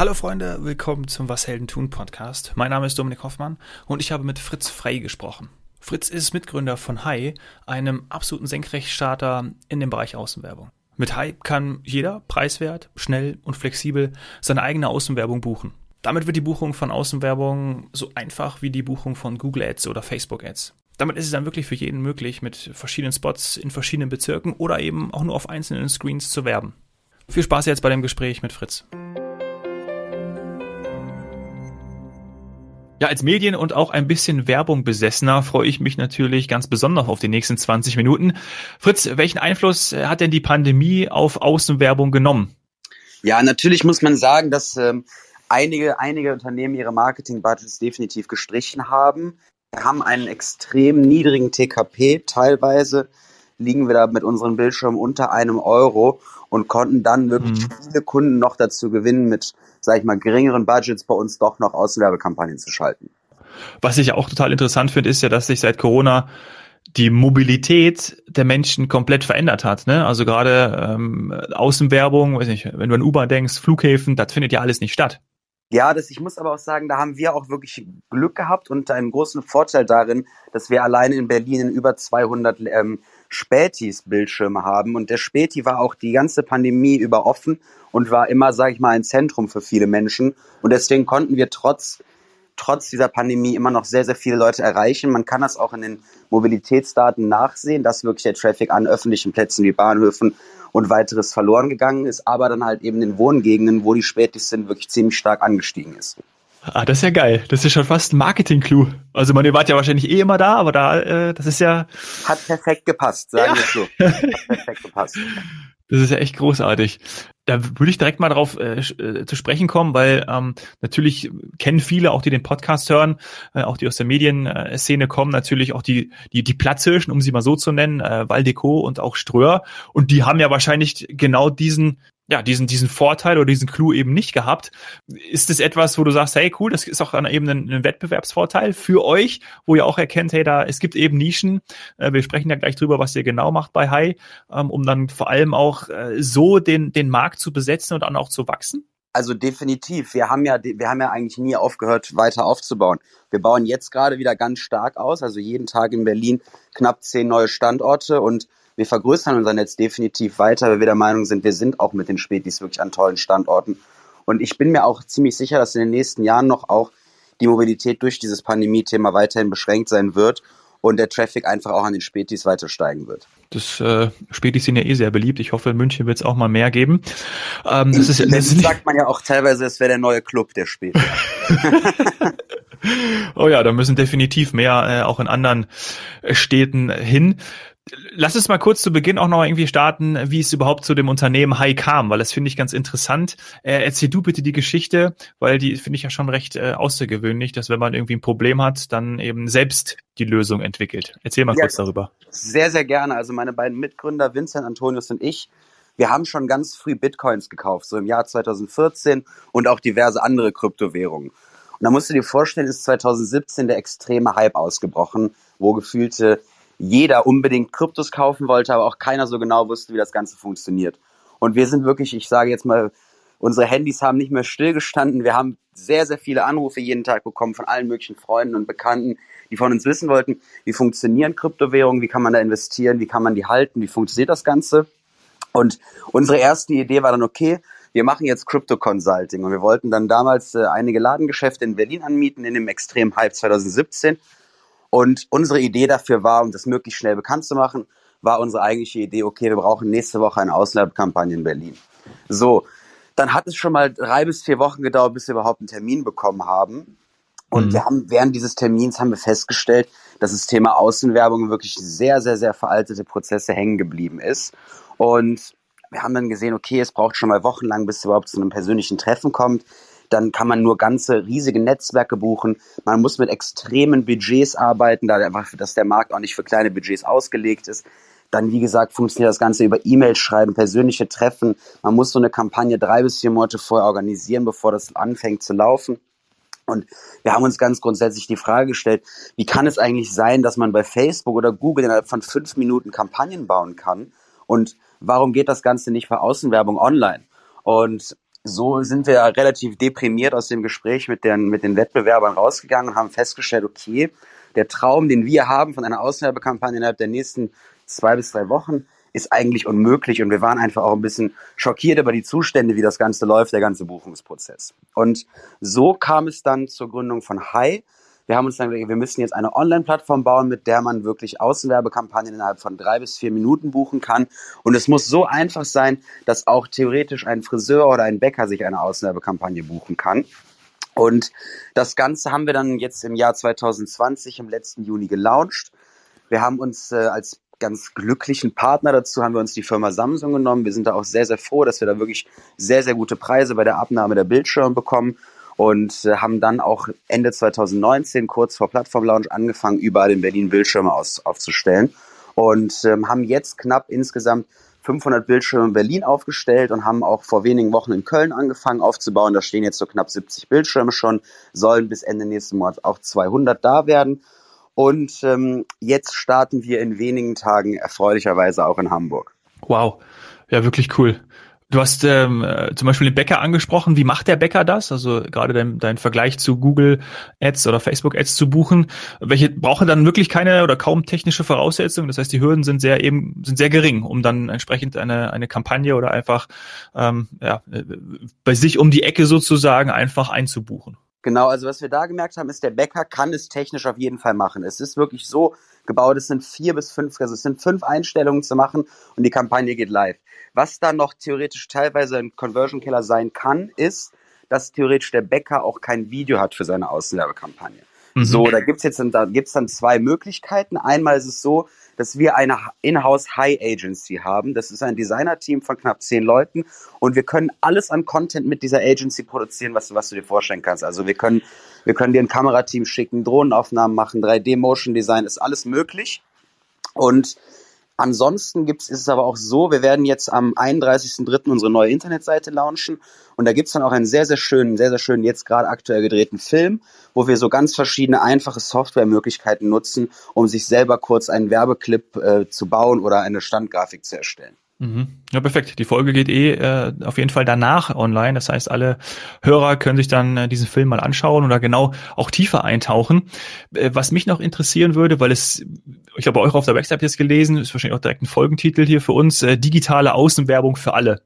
Hallo Freunde, willkommen zum Was Helden tun Podcast. Mein Name ist Dominik Hoffmann und ich habe mit Fritz Frey gesprochen. Fritz ist Mitgründer von Hi, einem absoluten Senkrechtstarter in dem Bereich Außenwerbung. Mit Hi kann jeder preiswert, schnell und flexibel seine eigene Außenwerbung buchen. Damit wird die Buchung von Außenwerbung so einfach wie die Buchung von Google Ads oder Facebook Ads. Damit ist es dann wirklich für jeden möglich, mit verschiedenen Spots in verschiedenen Bezirken oder eben auch nur auf einzelnen Screens zu werben. Viel Spaß jetzt bei dem Gespräch mit Fritz. Ja, als Medien- und auch ein bisschen Werbung besessener freue ich mich natürlich ganz besonders auf die nächsten 20 Minuten. Fritz, welchen Einfluss äh, hat denn die Pandemie auf Außenwerbung genommen? Ja, natürlich muss man sagen, dass ähm, einige, einige Unternehmen ihre Marketing-Budgets definitiv gestrichen haben. Wir haben einen extrem niedrigen TKP. Teilweise liegen wir da mit unseren Bildschirmen unter einem Euro und konnten dann wirklich mhm. viele Kunden noch dazu gewinnen, mit, sag ich mal, geringeren Budgets bei uns doch noch Außenwerbekampagnen zu schalten. Was ich auch total interessant finde, ist ja, dass sich seit Corona die Mobilität der Menschen komplett verändert hat. Ne? Also gerade ähm, Außenwerbung, weiß nicht, wenn du an Uber denkst, Flughäfen, das findet ja alles nicht statt. Ja, das, ich muss aber auch sagen, da haben wir auch wirklich Glück gehabt und einen großen Vorteil darin, dass wir allein in Berlin in über 200 ähm, Spätis Bildschirme haben. Und der Späti war auch die ganze Pandemie über offen und war immer, sage ich mal, ein Zentrum für viele Menschen. Und deswegen konnten wir trotz trotz dieser Pandemie immer noch sehr, sehr viele Leute erreichen. Man kann das auch in den Mobilitätsdaten nachsehen, dass wirklich der Traffic an öffentlichen Plätzen wie Bahnhöfen und weiteres verloren gegangen ist, aber dann halt eben in Wohngegenden, wo die Spätis sind, wirklich ziemlich stark angestiegen ist. Ah, das ist ja geil. Das ist schon fast ein Marketing-Clou. Also man, ihr wart ja wahrscheinlich eh immer da, aber da, äh, das ist ja... Hat perfekt gepasst, sagen wir ja. so. Hat perfekt gepasst. Das ist ja echt großartig. Da würde ich direkt mal darauf äh, äh, zu sprechen kommen, weil ähm, natürlich kennen viele, auch die den Podcast hören, äh, auch die aus der Medienszene kommen, natürlich auch die die die Platzhirschen, um sie mal so zu nennen, äh, Waldeco und auch Ströer. Und die haben ja wahrscheinlich genau diesen ja, diesen, diesen Vorteil oder diesen Clou eben nicht gehabt. Ist es etwas, wo du sagst, hey, cool, das ist auch dann eben ein, ein, Wettbewerbsvorteil für euch, wo ihr auch erkennt, hey, da, es gibt eben Nischen. Äh, wir sprechen ja gleich drüber, was ihr genau macht bei Hi, ähm, um dann vor allem auch äh, so den, den Markt zu besetzen und dann auch zu wachsen? Also definitiv. Wir haben ja, wir haben ja eigentlich nie aufgehört, weiter aufzubauen. Wir bauen jetzt gerade wieder ganz stark aus. Also jeden Tag in Berlin knapp zehn neue Standorte und wir vergrößern unser Netz definitiv weiter, weil wir der Meinung sind, wir sind auch mit den Spätis wirklich an tollen Standorten. Und ich bin mir auch ziemlich sicher, dass in den nächsten Jahren noch auch die Mobilität durch dieses Pandemie-Thema weiterhin beschränkt sein wird und der Traffic einfach auch an den Spätis weiter steigen wird. Das äh, Spätis sind ja eh sehr beliebt. Ich hoffe, in München wird es auch mal mehr geben. Ähm, das ist, das sagt man ja auch teilweise, es wäre der neue Club der Spätis. oh ja, da müssen definitiv mehr äh, auch in anderen Städten hin. Lass uns mal kurz zu Beginn auch noch irgendwie starten, wie es überhaupt zu dem Unternehmen High kam, weil das finde ich ganz interessant. Äh, erzähl du bitte die Geschichte, weil die finde ich ja schon recht äh, außergewöhnlich, dass wenn man irgendwie ein Problem hat, dann eben selbst die Lösung entwickelt. Erzähl mal ja, kurz darüber. Sehr, sehr gerne. Also meine beiden Mitgründer, Vincent Antonius und ich, wir haben schon ganz früh Bitcoins gekauft, so im Jahr 2014 und auch diverse andere Kryptowährungen. Und da musst du dir vorstellen, ist 2017 der extreme Hype ausgebrochen, wo gefühlte jeder unbedingt Kryptos kaufen wollte, aber auch keiner so genau wusste, wie das Ganze funktioniert. Und wir sind wirklich, ich sage jetzt mal, unsere Handys haben nicht mehr stillgestanden. Wir haben sehr, sehr viele Anrufe jeden Tag bekommen von allen möglichen Freunden und Bekannten, die von uns wissen wollten, wie funktionieren Kryptowährungen, wie kann man da investieren, wie kann man die halten, wie funktioniert das Ganze. Und unsere erste Idee war dann, okay, wir machen jetzt Crypto Consulting und wir wollten dann damals äh, einige Ladengeschäfte in Berlin anmieten in dem extremen Hype 2017 und unsere Idee dafür war, um das möglichst schnell bekannt zu machen, war unsere eigentliche Idee, okay, wir brauchen nächste Woche eine Auslandkampagne in Berlin. So, dann hat es schon mal drei bis vier Wochen gedauert, bis wir überhaupt einen Termin bekommen haben. Und mhm. wir haben während dieses Termins haben wir festgestellt, dass das Thema Außenwerbung wirklich sehr, sehr, sehr veraltete Prozesse hängen geblieben ist. Und wir haben dann gesehen, okay, es braucht schon mal wochenlang, bis es überhaupt zu einem persönlichen Treffen kommt dann kann man nur ganze riesige Netzwerke buchen. Man muss mit extremen Budgets arbeiten, da einfach, dass der Markt auch nicht für kleine Budgets ausgelegt ist. Dann, wie gesagt, funktioniert das Ganze über E-Mails schreiben, persönliche Treffen. Man muss so eine Kampagne drei bis vier Monate vorher organisieren, bevor das anfängt zu laufen. Und wir haben uns ganz grundsätzlich die Frage gestellt, wie kann es eigentlich sein, dass man bei Facebook oder Google innerhalb von fünf Minuten Kampagnen bauen kann? Und warum geht das Ganze nicht für Außenwerbung online? Und so sind wir relativ deprimiert aus dem Gespräch mit den, mit den Wettbewerbern rausgegangen und haben festgestellt, okay, der Traum, den wir haben von einer Auswerbekampagne innerhalb der nächsten zwei bis drei Wochen, ist eigentlich unmöglich und wir waren einfach auch ein bisschen schockiert über die Zustände, wie das Ganze läuft, der ganze Buchungsprozess. Und so kam es dann zur Gründung von Hi. Wir haben uns dann gesagt, wir müssen jetzt eine Online-Plattform bauen, mit der man wirklich Außenwerbekampagnen innerhalb von drei bis vier Minuten buchen kann. Und es muss so einfach sein, dass auch theoretisch ein Friseur oder ein Bäcker sich eine Außenwerbekampagne buchen kann. Und das Ganze haben wir dann jetzt im Jahr 2020 im letzten Juni gelauncht. Wir haben uns äh, als ganz glücklichen Partner dazu haben wir uns die Firma Samsung genommen. Wir sind da auch sehr, sehr froh, dass wir da wirklich sehr, sehr gute Preise bei der Abnahme der Bildschirme bekommen und äh, haben dann auch Ende 2019, kurz vor Plattformlaunch, angefangen, überall in Berlin Bildschirme aus, aufzustellen und ähm, haben jetzt knapp insgesamt 500 Bildschirme in Berlin aufgestellt und haben auch vor wenigen Wochen in Köln angefangen aufzubauen. Da stehen jetzt so knapp 70 Bildschirme schon, sollen bis Ende nächsten Monats auch 200 da werden. Und ähm, jetzt starten wir in wenigen Tagen erfreulicherweise auch in Hamburg. Wow, ja wirklich cool. Du hast ähm, äh, zum Beispiel den Bäcker angesprochen. Wie macht der Bäcker das? Also gerade dein, dein Vergleich zu Google Ads oder Facebook Ads zu buchen. Welche brauchen dann wirklich keine oder kaum technische Voraussetzungen? Das heißt, die Hürden sind sehr eben sind sehr gering, um dann entsprechend eine eine Kampagne oder einfach ähm, ja, äh, bei sich um die Ecke sozusagen einfach einzubuchen. Genau, also was wir da gemerkt haben, ist, der Bäcker kann es technisch auf jeden Fall machen. Es ist wirklich so gebaut, es sind vier bis fünf, also es sind fünf Einstellungen zu machen und die Kampagne geht live. Was dann noch theoretisch teilweise ein Conversion Killer sein kann, ist, dass theoretisch der Bäcker auch kein Video hat für seine Außenwerbekampagne. Mhm. So, da gibt's jetzt da gibt's dann zwei Möglichkeiten. Einmal ist es so, dass wir eine Inhouse High Agency haben. Das ist ein Designer-Team von knapp zehn Leuten und wir können alles an Content mit dieser Agency produzieren, was, was du dir vorstellen kannst. Also wir können, wir können dir ein Kamerateam schicken, Drohnenaufnahmen machen, 3D-Motion-Design, ist alles möglich. Und Ansonsten gibt's, ist es aber auch so, wir werden jetzt am 31.03. unsere neue Internetseite launchen und da gibt's dann auch einen sehr, sehr schönen, sehr, sehr schönen, jetzt gerade aktuell gedrehten Film, wo wir so ganz verschiedene einfache Softwaremöglichkeiten nutzen, um sich selber kurz einen Werbeclip äh, zu bauen oder eine Standgrafik zu erstellen. Mhm. Ja, perfekt. Die Folge geht eh äh, auf jeden Fall danach online. Das heißt, alle Hörer können sich dann äh, diesen Film mal anschauen oder genau auch tiefer eintauchen. Äh, was mich noch interessieren würde, weil es, ich habe euch auf der Website jetzt gelesen, ist wahrscheinlich auch direkt ein Folgentitel hier für uns, äh, digitale Außenwerbung für alle.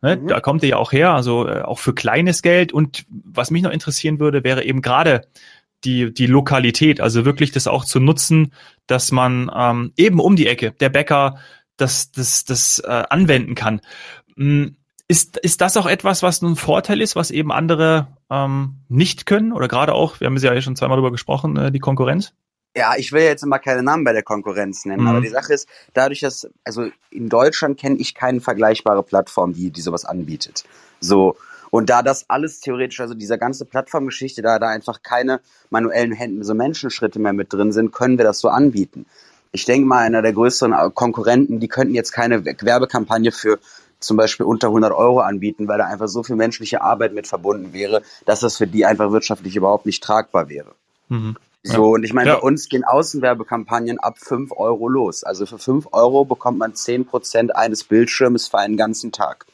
Ne? Mhm. Da kommt ihr ja auch her, also äh, auch für kleines Geld. Und was mich noch interessieren würde, wäre eben gerade die, die Lokalität, also wirklich das auch zu nutzen, dass man ähm, eben um die Ecke, der Bäcker, das, das, das äh, anwenden kann. Hm, ist, ist das auch etwas, was ein Vorteil ist, was eben andere ähm, nicht können? Oder gerade auch, wir haben es ja schon zweimal darüber gesprochen, äh, die Konkurrenz? Ja, ich will jetzt mal keine Namen bei der Konkurrenz nennen, mhm. aber die Sache ist, dadurch, dass, also in Deutschland kenne ich keine vergleichbare Plattform, die, die sowas anbietet. So. Und da das alles theoretisch, also dieser ganze Plattformgeschichte, da da einfach keine manuellen Händen, so Menschenschritte mehr mit drin sind, können wir das so anbieten ich denke mal, einer der größeren Konkurrenten, die könnten jetzt keine Werbekampagne für zum Beispiel unter 100 Euro anbieten, weil da einfach so viel menschliche Arbeit mit verbunden wäre, dass das für die einfach wirtschaftlich überhaupt nicht tragbar wäre. Mhm. So, und ich meine, ja. bei uns gehen Außenwerbekampagnen ab 5 Euro los. Also für 5 Euro bekommt man 10% eines Bildschirmes für einen ganzen Tag.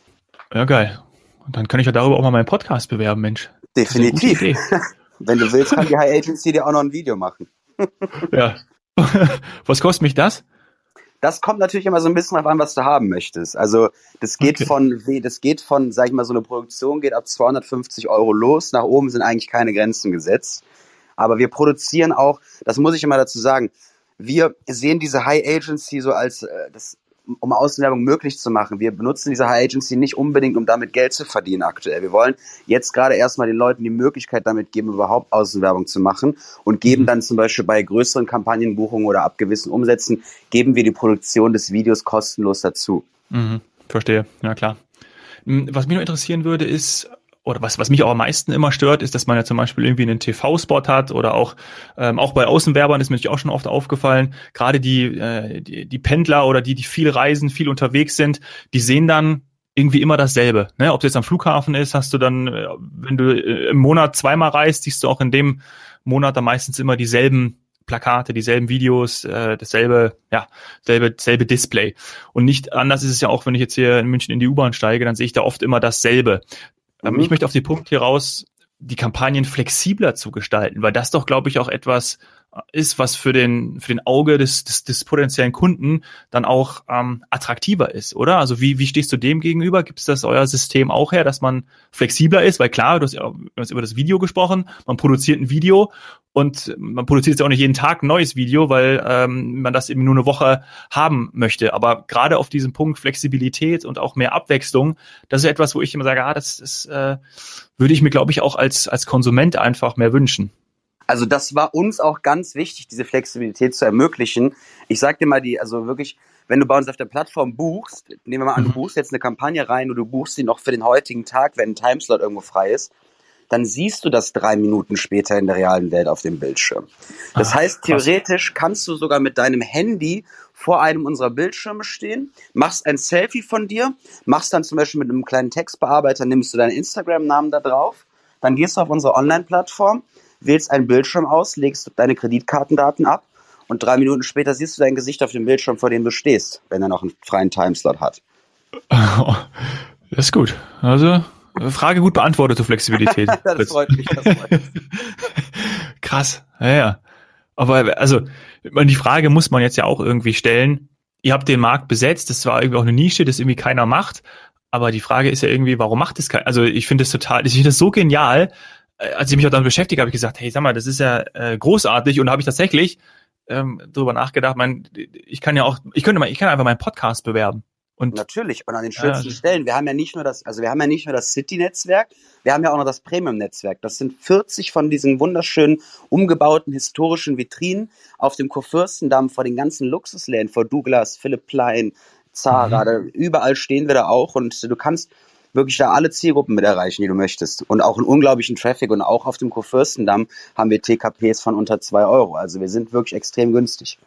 Ja, geil. Und dann kann ich ja darüber auch mal meinen Podcast bewerben, Mensch. Definitiv. Wenn du willst, kann die High Agency dir auch noch ein Video machen. ja, was kostet mich das? Das kommt natürlich immer so ein bisschen darauf an, was du haben möchtest. Also das geht okay. von, das geht von, sag ich mal, so eine Produktion geht ab 250 Euro los. Nach oben sind eigentlich keine Grenzen gesetzt. Aber wir produzieren auch, das muss ich immer dazu sagen, wir sehen diese High Agency so als äh, das um Außenwerbung möglich zu machen. Wir benutzen diese High Agency nicht unbedingt, um damit Geld zu verdienen aktuell. Wir wollen jetzt gerade erstmal den Leuten die Möglichkeit damit geben, überhaupt Außenwerbung zu machen und geben mhm. dann zum Beispiel bei größeren Kampagnenbuchungen oder ab gewissen Umsätzen, geben wir die Produktion des Videos kostenlos dazu. Mhm. Verstehe, ja klar. Hm, was mich noch interessieren würde, ist, oder was, was mich auch am meisten immer stört, ist, dass man ja zum Beispiel irgendwie einen TV-Spot hat oder auch, ähm, auch bei Außenwerbern ist mir auch schon oft aufgefallen, gerade die, äh, die, die Pendler oder die, die viel reisen, viel unterwegs sind, die sehen dann irgendwie immer dasselbe. Ne? Ob es jetzt am Flughafen ist, hast du dann, äh, wenn du äh, im Monat zweimal reist, siehst du auch in dem Monat dann meistens immer dieselben Plakate, dieselben Videos, äh, dasselbe, ja, selbe, selbe Display. Und nicht anders ist es ja auch, wenn ich jetzt hier in München in die U-Bahn steige, dann sehe ich da oft immer dasselbe mhm. Ich möchte auf den Punkt hier raus, die Kampagnen flexibler zu gestalten, weil das doch, glaube ich, auch etwas ist, was für den, für den Auge des, des, des potenziellen Kunden dann auch ähm, attraktiver ist, oder? Also wie, wie stehst du dem gegenüber? Gibt es das euer System auch her, dass man flexibler ist? Weil klar, du hast, ja, du hast über das Video gesprochen, man produziert ein Video und man produziert ja auch nicht jeden Tag ein neues Video, weil ähm, man das eben nur eine Woche haben möchte. Aber gerade auf diesem Punkt Flexibilität und auch mehr Abwechslung, das ist etwas, wo ich immer sage, ah, das, das äh, würde ich mir, glaube ich, auch als, als Konsument einfach mehr wünschen. Also das war uns auch ganz wichtig, diese Flexibilität zu ermöglichen. Ich sag dir mal die, also wirklich, wenn du bei uns auf der Plattform buchst, nehmen wir mal an, du mhm. buchst jetzt eine Kampagne rein und du buchst sie noch für den heutigen Tag, wenn ein Timeslot irgendwo frei ist, dann siehst du das drei Minuten später in der realen Welt auf dem Bildschirm. Das Ach, heißt, theoretisch kannst du sogar mit deinem Handy vor einem unserer Bildschirme stehen, machst ein Selfie von dir, machst dann zum Beispiel mit einem kleinen Textbearbeiter, nimmst du deinen Instagram-Namen da drauf, dann gehst du auf unsere Online-Plattform, wählst einen Bildschirm aus, legst deine Kreditkartendaten ab und drei Minuten später siehst du dein Gesicht auf dem Bildschirm, vor dem du stehst, wenn er noch einen freien Timeslot hat. Das ist gut. Also Frage gut beantwortet zur Flexibilität. das freut mich. Das freut mich. Krass. Ja, ja. Aber also die Frage muss man jetzt ja auch irgendwie stellen. Ihr habt den Markt besetzt. Das war irgendwie auch eine Nische, das irgendwie keiner macht. Aber die Frage ist ja irgendwie, warum macht es keiner? Also ich finde es total, ich finde das so genial, als ich mich auch damit beschäftigt habe, ich gesagt, hey, sag mal, das ist ja äh, großartig und da habe ich tatsächlich ähm, darüber nachgedacht, mein, ich kann ja auch, ich könnte mal, ich kann einfach meinen Podcast bewerben. Und Natürlich, und an den schönsten ja, Stellen. Wir haben ja nicht nur das, also wir haben ja nicht nur das City-Netzwerk, wir haben ja auch noch das Premium-Netzwerk. Das sind 40 von diesen wunderschönen, umgebauten historischen Vitrinen auf dem Kurfürstendamm vor den ganzen Luxusläden, vor Douglas, Philipp Plein, Zara, mhm. da, überall stehen wir da auch und du kannst wirklich da alle Zielgruppen mit erreichen, die du möchtest. Und auch einen unglaublichen Traffic und auch auf dem Kurfürstendamm haben wir TKPs von unter zwei Euro. Also wir sind wirklich extrem günstig.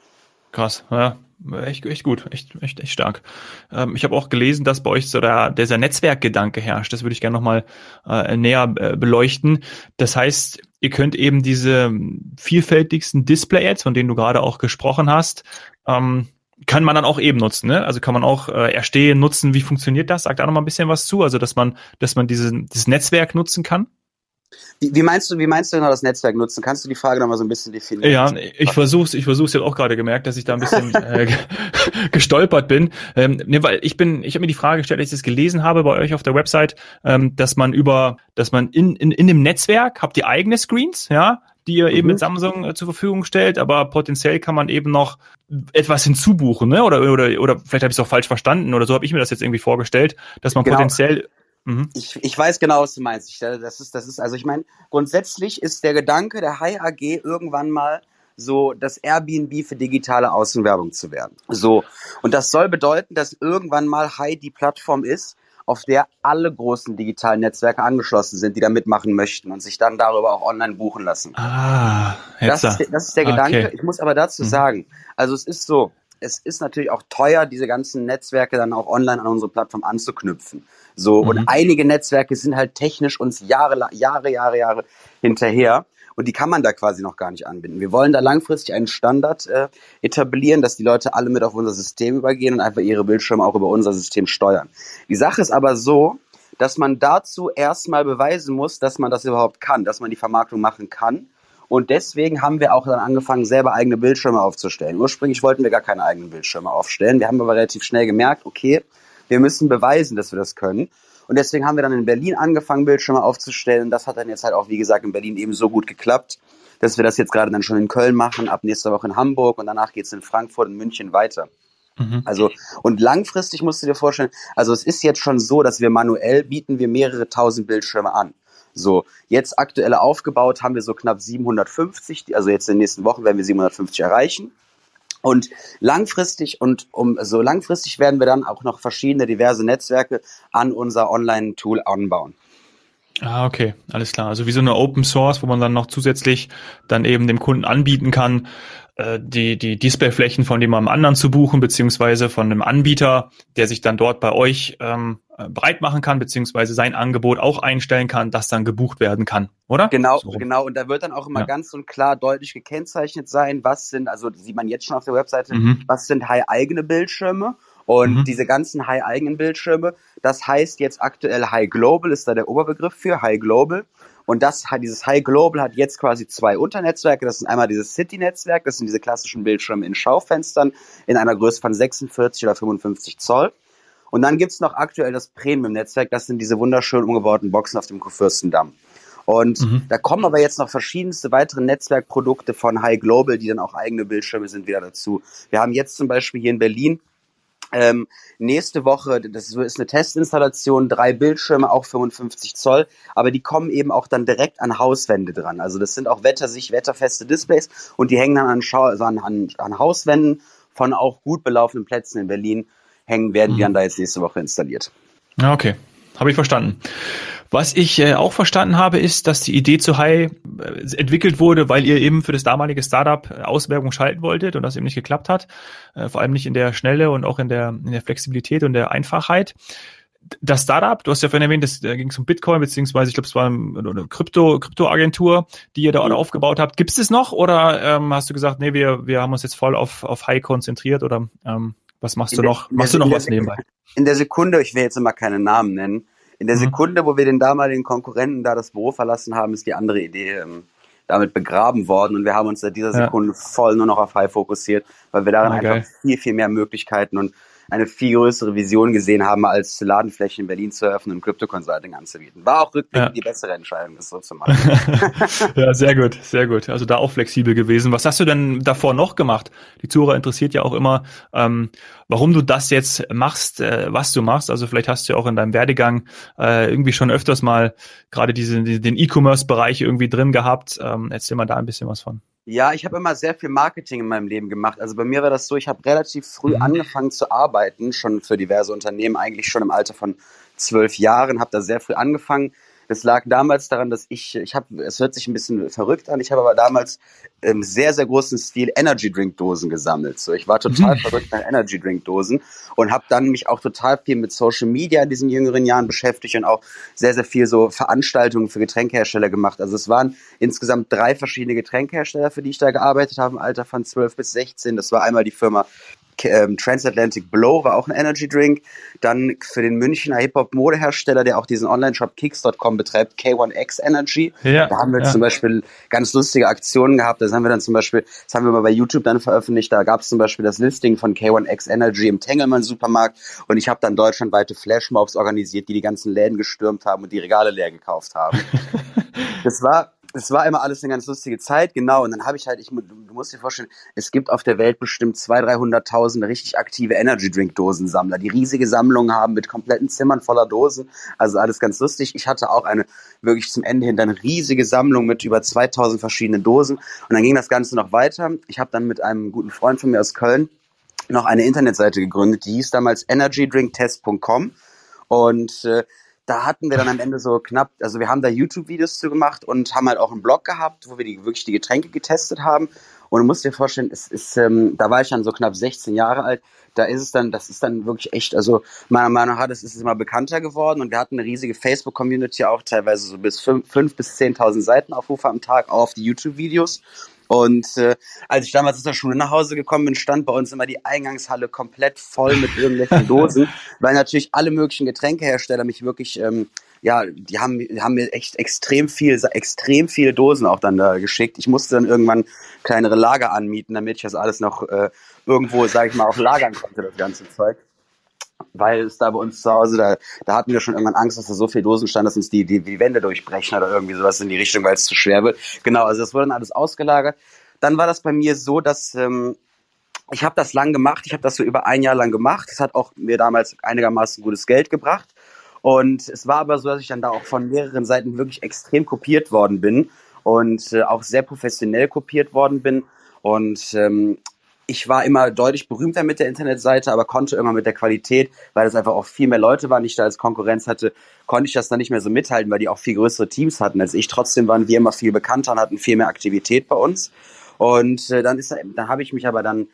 Krass, ja. Echt, echt gut, echt, echt, echt stark. Ähm, ich habe auch gelesen, dass bei euch so der, dieser Netzwerkgedanke herrscht. Das würde ich gerne nochmal äh, näher äh, beleuchten. Das heißt, ihr könnt eben diese vielfältigsten Display-Ads, von denen du gerade auch gesprochen hast, ähm, kann man dann auch eben nutzen, ne? Also kann man auch äh, erstehen, nutzen, wie funktioniert das? Sagt da noch mal ein bisschen was zu, also dass man, dass man diese, dieses Netzwerk nutzen kann? Wie, wie meinst du, wie meinst du genau das Netzwerk nutzen? Kannst du die Frage noch mal so ein bisschen definieren? Ja, ich versuch's, ich versuch's jetzt auch gerade gemerkt, dass ich da ein bisschen äh, gestolpert bin. Ähm, ne, weil ich bin, ich habe mir die Frage gestellt, als ich das gelesen habe bei euch auf der Website, ähm, dass man über, dass man in, in, in dem Netzwerk habt ihr eigene Screens, ja, die ihr mhm. eben mit Samsung äh, zur Verfügung stellt, aber potenziell kann man eben noch etwas hinzubuchen, ne? Oder oder oder vielleicht habe ich es auch falsch verstanden oder so habe ich mir das jetzt irgendwie vorgestellt, dass man genau. potenziell Mhm. Ich, ich weiß genau, was du meinst. Ich, das ist, das ist, also ich meine, grundsätzlich ist der Gedanke der Hi AG irgendwann mal so das Airbnb für digitale Außenwerbung zu werden. So. Und das soll bedeuten, dass irgendwann mal Hi die Plattform ist, auf der alle großen digitalen Netzwerke angeschlossen sind, die da mitmachen möchten und sich dann darüber auch online buchen lassen. Ah, das, ist, das ist der Gedanke. Okay. Ich muss aber dazu mhm. sagen, also es ist so, es ist natürlich auch teuer, diese ganzen Netzwerke dann auch online an unsere Plattform anzuknüpfen. So, mhm. und einige Netzwerke sind halt technisch uns Jahre, Jahre, Jahre, Jahre hinterher. Und die kann man da quasi noch gar nicht anbinden. Wir wollen da langfristig einen Standard äh, etablieren, dass die Leute alle mit auf unser System übergehen und einfach ihre Bildschirme auch über unser System steuern. Die Sache ist aber so, dass man dazu erstmal beweisen muss, dass man das überhaupt kann, dass man die Vermarktung machen kann. Und deswegen haben wir auch dann angefangen, selber eigene Bildschirme aufzustellen. Ursprünglich wollten wir gar keine eigenen Bildschirme aufstellen. Wir haben aber relativ schnell gemerkt, okay, wir müssen beweisen, dass wir das können. Und deswegen haben wir dann in Berlin angefangen, Bildschirme aufzustellen. Das hat dann jetzt halt auch, wie gesagt, in Berlin eben so gut geklappt, dass wir das jetzt gerade dann schon in Köln machen, ab nächster Woche in Hamburg und danach geht's in Frankfurt und München weiter. Mhm. Also, und langfristig musst du dir vorstellen, also es ist jetzt schon so, dass wir manuell bieten wir mehrere tausend Bildschirme an. So, jetzt aktuell aufgebaut haben wir so knapp 750, also jetzt in den nächsten Wochen werden wir 750 erreichen. Und langfristig und um so langfristig werden wir dann auch noch verschiedene diverse Netzwerke an unser Online-Tool anbauen. Ah, okay, alles klar. Also wie so eine Open Source, wo man dann noch zusätzlich dann eben dem Kunden anbieten kann, äh, die, die Displayflächen von jemandem anderen zu buchen, beziehungsweise von einem Anbieter, der sich dann dort bei euch ähm, äh, breit machen kann, beziehungsweise sein Angebot auch einstellen kann, das dann gebucht werden kann, oder? Genau, so. genau. Und da wird dann auch immer ja. ganz und klar deutlich gekennzeichnet sein, was sind, also sieht man jetzt schon auf der Webseite, mhm. was sind High eigene Bildschirme Und mhm. diese ganzen High-eigenen Bildschirme, das heißt jetzt aktuell High Global ist da der Oberbegriff für High Global. Und das dieses High Global hat jetzt quasi zwei Unternetzwerke. Das sind einmal dieses City-Netzwerk, das sind diese klassischen Bildschirme in Schaufenstern in einer Größe von 46 oder 55 Zoll. Und dann gibt's noch aktuell das Premium-Netzwerk, das sind diese wunderschön umgebauten Boxen auf dem Kurfürstendamm. Und mhm. da kommen aber jetzt noch verschiedenste weitere Netzwerkprodukte von High Global, die dann auch eigene Bildschirme sind, wieder dazu. Wir haben jetzt zum Beispiel hier in Berlin ähm, nächste Woche, das ist eine Testinstallation, drei Bildschirme, auch 55 Zoll, aber die kommen eben auch dann direkt an Hauswände dran. Also das sind auch wettersich, wetterfeste Displays und die hängen dann an, Schau also an, an, an Hauswänden von auch gut belaufenen Plätzen in Berlin hängen, werden mhm. die dann da jetzt nächste Woche installiert. Ja, okay. Habe ich verstanden. Was ich äh, auch verstanden habe, ist, dass die Idee zu High äh, entwickelt wurde, weil ihr eben für das damalige Startup äh, Auswerbung schalten wolltet und das eben nicht geklappt hat. Äh, vor allem nicht in der Schnelle und auch in der, in der Flexibilität und der Einfachheit. Das Startup, du hast ja vorhin erwähnt, das ging es um Bitcoin, beziehungsweise ich glaube, es war eine Krypto, Kryptoagentur, die ihr da mhm. aufgebaut habt. Gibt es das noch oder ähm, hast du gesagt, nee, wir, wir haben uns jetzt voll auf, auf High konzentriert oder ähm, was machst du noch? Machst du noch was nebenbei? In der Sekunde, ich will jetzt immer keine Namen nennen, in der mhm. Sekunde, wo wir den damaligen Konkurrenten da das Büro verlassen haben, ist die andere Idee ähm, damit begraben worden und wir haben uns seit dieser Sekunde ja. voll nur noch auf High fokussiert, weil wir darin ah, einfach viel, viel mehr Möglichkeiten und eine viel größere Vision gesehen haben, als Ladenflächen in Berlin zu eröffnen und Crypto Consulting anzubieten. War auch rückblickend ja. die bessere Entscheidung, das so zu machen. ja, sehr gut, sehr gut. Also da auch flexibel gewesen. Was hast du denn davor noch gemacht? Die Zuhörer interessiert ja auch immer, ähm, warum du das jetzt machst, äh, was du machst. Also vielleicht hast du ja auch in deinem Werdegang äh, irgendwie schon öfters mal gerade diese, den E-Commerce-Bereich irgendwie drin gehabt. Ähm, erzähl mal da ein bisschen was von. Ja, ich habe immer sehr viel Marketing in meinem Leben gemacht. Also bei mir war das so, ich habe relativ früh mhm. angefangen zu arbeiten, schon für diverse Unternehmen, eigentlich schon im Alter von zwölf Jahren, habe da sehr früh angefangen, das lag damals daran, dass ich, ich habe, es hört sich ein bisschen verrückt an, ich habe aber damals im sehr, sehr großen Stil Energy Drink Dosen gesammelt. So, ich war total mhm. verrückt nach Energy Drink Dosen und habe dann mich auch total viel mit Social Media in diesen jüngeren Jahren beschäftigt und auch sehr, sehr viel so Veranstaltungen für Getränkehersteller gemacht. Also es waren insgesamt drei verschiedene Getränkehersteller, für die ich da gearbeitet habe im Alter von 12 bis 16. Das war einmal die Firma ähm, Transatlantic Blow war auch ein Energy Drink. Dann für den Münchner Hip-Hop-Modehersteller, der auch diesen Online-Shop Kicks.com betreibt, K1X Energy. Ja, da haben wir ja. zum Beispiel ganz lustige Aktionen gehabt. Das haben wir dann zum Beispiel, das haben wir mal bei YouTube dann veröffentlicht. Da gab es zum Beispiel das Listing von K1X Energy im Tengelmann Supermarkt. Und ich habe dann deutschlandweite Flashmobs organisiert, die die ganzen Läden gestürmt haben und die Regale leer gekauft haben. das war es war immer alles eine ganz lustige Zeit, genau. Und dann habe ich halt, ich, du musst dir vorstellen, es gibt auf der Welt bestimmt 200.000, 300.000 richtig aktive Energy Drink Dosensammler, die riesige Sammlungen haben mit kompletten Zimmern voller Dosen. Also alles ganz lustig. Ich hatte auch eine wirklich zum Ende hin dann riesige Sammlung mit über 2000 verschiedenen Dosen. Und dann ging das Ganze noch weiter. Ich habe dann mit einem guten Freund von mir aus Köln noch eine Internetseite gegründet, die hieß damals energydrinktest.com. Und äh, da hatten wir dann am Ende so knapp, also wir haben da YouTube-Videos zu gemacht und haben halt auch einen Blog gehabt, wo wir die, wirklich die Getränke getestet haben. Und du musst dir vorstellen, es ist, ähm, da war ich dann so knapp 16 Jahre alt. Da ist es dann, das ist dann wirklich echt, also meiner Meinung nach ist es immer bekannter geworden und wir hatten eine riesige Facebook-Community auch teilweise so bis fünf, fünf bis zehntausend Seitenaufrufe am Tag auch auf die YouTube-Videos. Und äh, als ich damals aus der Schule nach Hause gekommen bin, stand bei uns immer die Eingangshalle komplett voll mit irgendwelchen Dosen, weil natürlich alle möglichen Getränkehersteller mich wirklich, ähm, ja, die haben, die haben mir echt extrem viel, extrem viele Dosen auch dann da geschickt. Ich musste dann irgendwann kleinere Lager anmieten, damit ich das alles noch äh, irgendwo, sage ich mal, auch lagern konnte, das ganze Zeug weil es da bei uns zu Hause, da, da hatten wir schon irgendwann Angst, dass da so viel Dosen stand, dass uns die, die, die Wände durchbrechen oder irgendwie sowas in die Richtung, weil es zu schwer wird. Genau, also das wurde dann alles ausgelagert. Dann war das bei mir so, dass ähm, ich habe das lang gemacht, ich habe das so über ein Jahr lang gemacht. Es hat auch mir damals einigermaßen gutes Geld gebracht. Und es war aber so, dass ich dann da auch von mehreren Seiten wirklich extrem kopiert worden bin und äh, auch sehr professionell kopiert worden bin. Und ähm, ich war immer deutlich berühmter mit der Internetseite, aber konnte immer mit der Qualität, weil es einfach auch viel mehr Leute waren, die ich da als Konkurrenz hatte, konnte ich das dann nicht mehr so mithalten, weil die auch viel größere Teams hatten als ich. Trotzdem waren wir immer viel bekannter und hatten viel mehr Aktivität bei uns. Und äh, dann ist, dann habe ich mich aber dann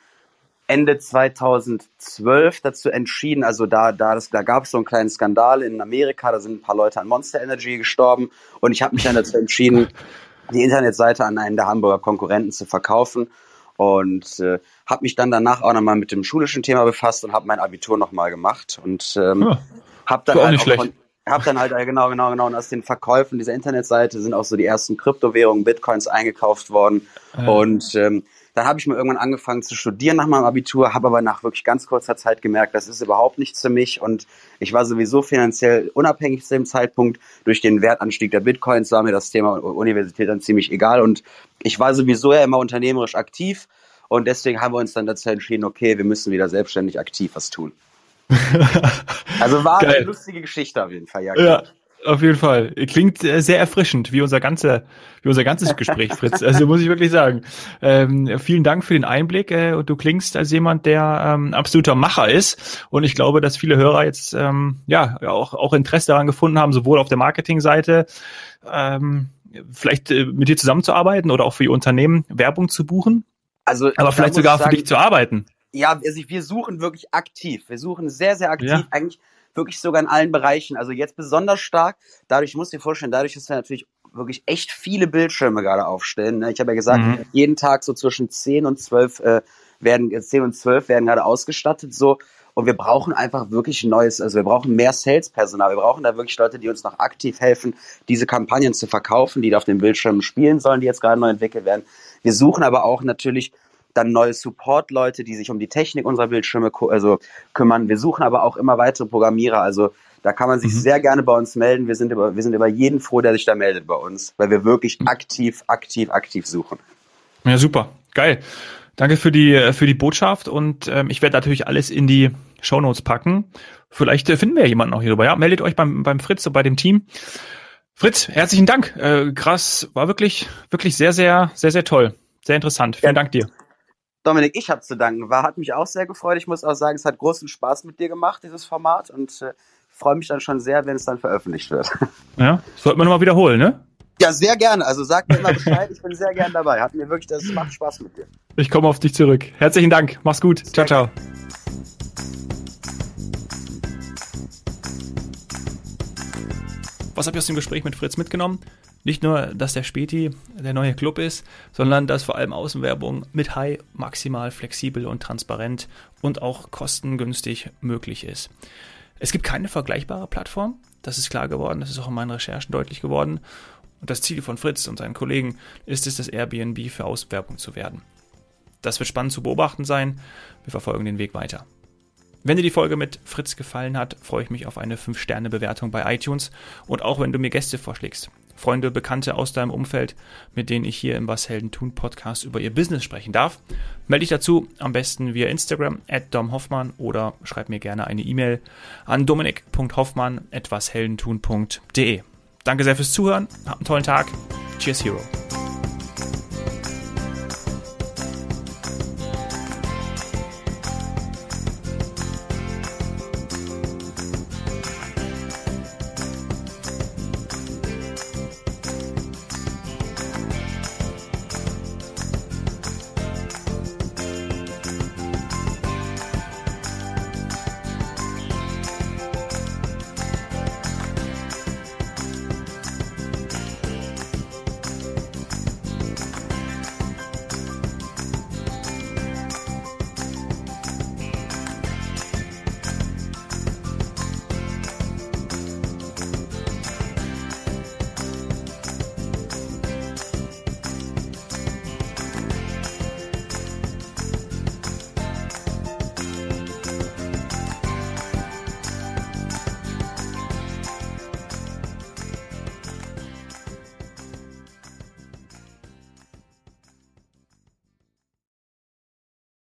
Ende 2012 dazu entschieden, also da, da, das, da gab es so einen kleinen Skandal in Amerika, da sind ein paar Leute an Monster Energy gestorben und ich habe mich dann dazu entschieden, die Internetseite an einen der Hamburger Konkurrenten zu verkaufen und äh, habe mich dann danach auch nochmal mit dem schulischen Thema befasst und habe mein Abitur nochmal gemacht. Und ähm, ja, habe dann halt von, hab dann halt, genau, genau, genau, und aus den Verkäufen dieser Internetseite sind auch so die ersten Kryptowährungen, Bitcoins eingekauft worden. Ja. und ähm, dann habe ich mir irgendwann angefangen zu studieren nach meinem Abitur, habe aber nach wirklich ganz kurzer Zeit gemerkt, das ist überhaupt nichts für mich und ich war sowieso finanziell unabhängig zu dem Zeitpunkt. Durch den Wertanstieg der Bitcoins war mir das Thema Universität dann ziemlich egal und ich war sowieso ja immer unternehmerisch aktiv und deswegen haben wir uns dann dazu entschieden, okay, wir müssen wieder selbstständig aktiv was tun. also war Geil. eine lustige Geschichte auf jeden Fall, ja. ja. Auf jeden Fall. Klingt äh, sehr erfrischend, wie unser ganze, wie unser ganzes Gespräch, Fritz. Also muss ich wirklich sagen. Ähm, vielen Dank für den Einblick. Äh, du klingst als jemand, der ähm, absoluter Macher ist. Und ich glaube, dass viele Hörer jetzt ähm, ja auch, auch Interesse daran gefunden haben, sowohl auf der Marketingseite, ähm, vielleicht äh, mit dir zusammenzuarbeiten oder auch für ihr Unternehmen Werbung zu buchen. Also, aber vielleicht sogar sagen, für dich zu arbeiten. Ja, also wir suchen wirklich aktiv. Wir suchen sehr, sehr aktiv. Ja. Eigentlich wirklich sogar in allen Bereichen. Also jetzt besonders stark. Dadurch, ich muss dir vorstellen, dadurch, dass wir natürlich wirklich echt viele Bildschirme gerade aufstellen. Ne? Ich habe ja gesagt, mhm. jeden Tag so zwischen 10 und 12 äh, werden, 10 und 12 werden gerade ausgestattet, so. Und wir brauchen einfach wirklich neues, also wir brauchen mehr Salespersonal. Wir brauchen da wirklich Leute, die uns noch aktiv helfen, diese Kampagnen zu verkaufen, die da auf den Bildschirmen spielen sollen, die jetzt gerade neu entwickelt werden. Wir suchen aber auch natürlich dann neue Support-Leute, die sich um die Technik unserer Bildschirme also kümmern. Wir suchen aber auch immer weitere Programmierer. Also da kann man sich mhm. sehr gerne bei uns melden. Wir sind, über, wir sind über jeden froh, der sich da meldet bei uns, weil wir wirklich mhm. aktiv, aktiv, aktiv suchen. Ja, super. Geil. Danke für die, für die Botschaft und ähm, ich werde natürlich alles in die Show Notes packen. Vielleicht äh, finden wir ja jemanden auch hier drüber. Ja, meldet euch beim, beim Fritz und bei dem Team. Fritz, herzlichen Dank. Äh, krass, war wirklich, wirklich sehr, sehr, sehr, sehr toll. Sehr interessant. Vielen ja. Dank dir. Dominik, ich habe zu danken. War, hat mich auch sehr gefreut. Ich muss auch sagen, es hat großen Spaß mit dir gemacht, dieses Format. Und äh, freue mich dann schon sehr, wenn es dann veröffentlicht wird. Ja, sollte man nochmal wiederholen, ne? Ja, sehr gerne. Also sag mir immer Bescheid. Ich bin sehr gerne dabei. Hat mir wirklich, das macht Spaß mit dir. Ich komme auf dich zurück. Herzlichen Dank. Mach's gut. Sehr ciao, ciao. Was habe ich aus dem Gespräch mit Fritz mitgenommen? Nicht nur, dass der Späti der neue Club ist, sondern dass vor allem Außenwerbung mit High maximal flexibel und transparent und auch kostengünstig möglich ist. Es gibt keine vergleichbare Plattform, das ist klar geworden, das ist auch in meinen Recherchen deutlich geworden. Und das Ziel von Fritz und seinen Kollegen ist es, das Airbnb für Auswerbung zu werden. Das wird spannend zu beobachten sein. Wir verfolgen den Weg weiter. Wenn dir die Folge mit Fritz gefallen hat, freue ich mich auf eine 5-Sterne-Bewertung bei iTunes und auch wenn du mir Gäste vorschlägst. Freunde, Bekannte aus deinem Umfeld, mit denen ich hier im Was Helden tun Podcast über ihr Business sprechen darf. Melde dich dazu am besten via Instagram at domhoffmann oder schreib mir gerne eine E-Mail an dominik.hoffmann at washeldentun.de. Danke sehr fürs Zuhören, hab einen tollen Tag. Cheers, Hero.